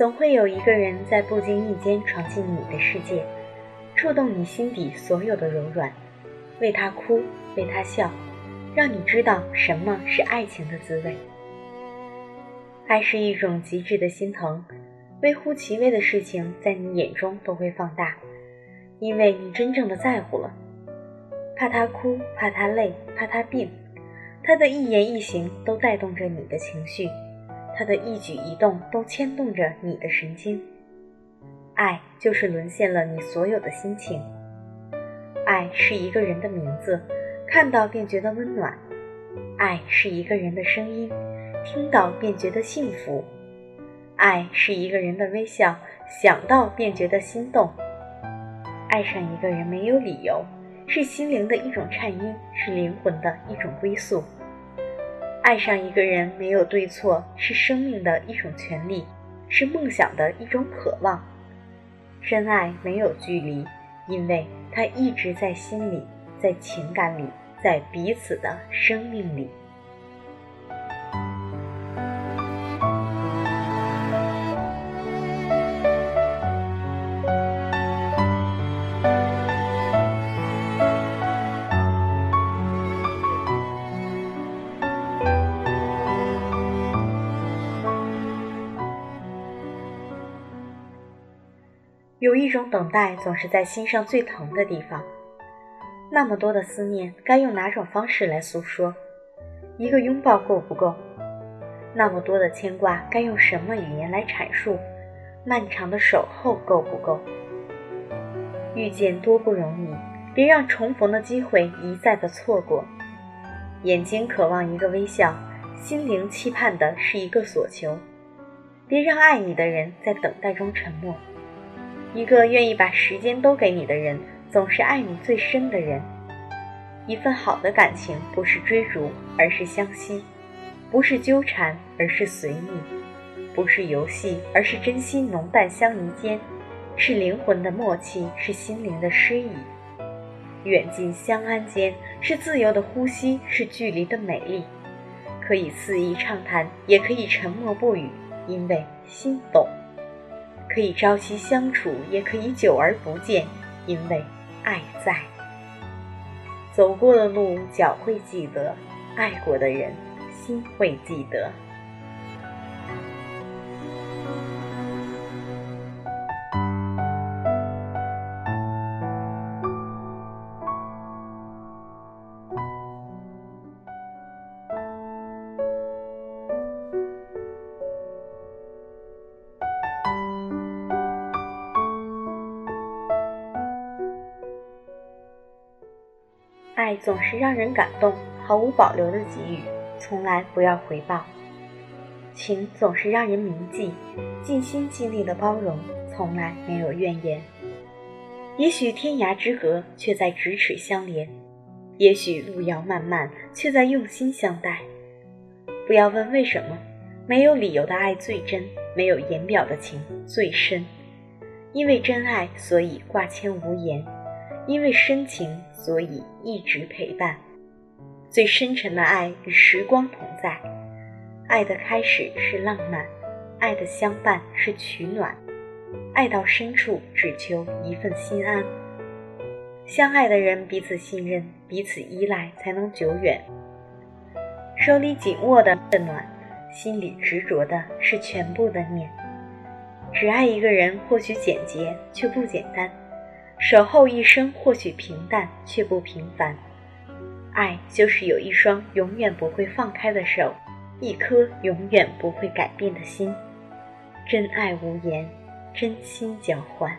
总会有一个人在不经意间闯进你的世界，触动你心底所有的柔软，为他哭，为他笑，让你知道什么是爱情的滋味。爱是一种极致的心疼，微乎其微的事情在你眼中都会放大，因为你真正的在乎了。怕他哭，怕他累，怕他病，他的一言一行都带动着你的情绪。他的一举一动都牵动着你的神经，爱就是沦陷了你所有的心情。爱是一个人的名字，看到便觉得温暖；爱是一个人的声音，听到便觉得幸福；爱是一个人的微笑，想到便觉得心动。爱上一个人没有理由，是心灵的一种颤音，是灵魂的一种归宿。爱上一个人没有对错，是生命的一种权利，是梦想的一种渴望。真爱没有距离，因为它一直在心里，在情感里，在彼此的生命里。有一种等待，总是在心上最疼的地方。那么多的思念，该用哪种方式来诉说？一个拥抱够不够？那么多的牵挂，该用什么语言来阐述？漫长的守候够不够？遇见多不容易，别让重逢的机会一再的错过。眼睛渴望一个微笑，心灵期盼的是一个所求。别让爱你的人在等待中沉默。一个愿意把时间都给你的人，总是爱你最深的人。一份好的感情，不是追逐，而是相惜；不是纠缠，而是随意；不是游戏，而是真心浓淡相宜间，是灵魂的默契，是心灵的诗意。远近相安间，是自由的呼吸，是距离的美丽。可以肆意畅谈，也可以沉默不语，因为心懂。可以朝夕相处，也可以久而不见，因为爱在。走过的路，脚会记得；爱过的人，心会记得。爱总是让人感动，毫无保留的给予，从来不要回报；情总是让人铭记，尽心尽力的包容，从来没有怨言。也许天涯之隔，却在咫尺相连；也许路遥漫漫，却在用心相待。不要问为什么，没有理由的爱最真，没有言表的情最深。因为真爱，所以挂牵无言。因为深情，所以一直陪伴。最深沉的爱与时光同在。爱的开始是浪漫，爱的相伴是取暖，爱到深处只求一份心安。相爱的人彼此信任，彼此依赖，才能久远。手里紧握的暖，心里执着的是全部的念。只爱一个人，或许简洁，却不简单。守候一生，或许平淡，却不平凡。爱就是有一双永远不会放开的手，一颗永远不会改变的心。真爱无言，真心交换。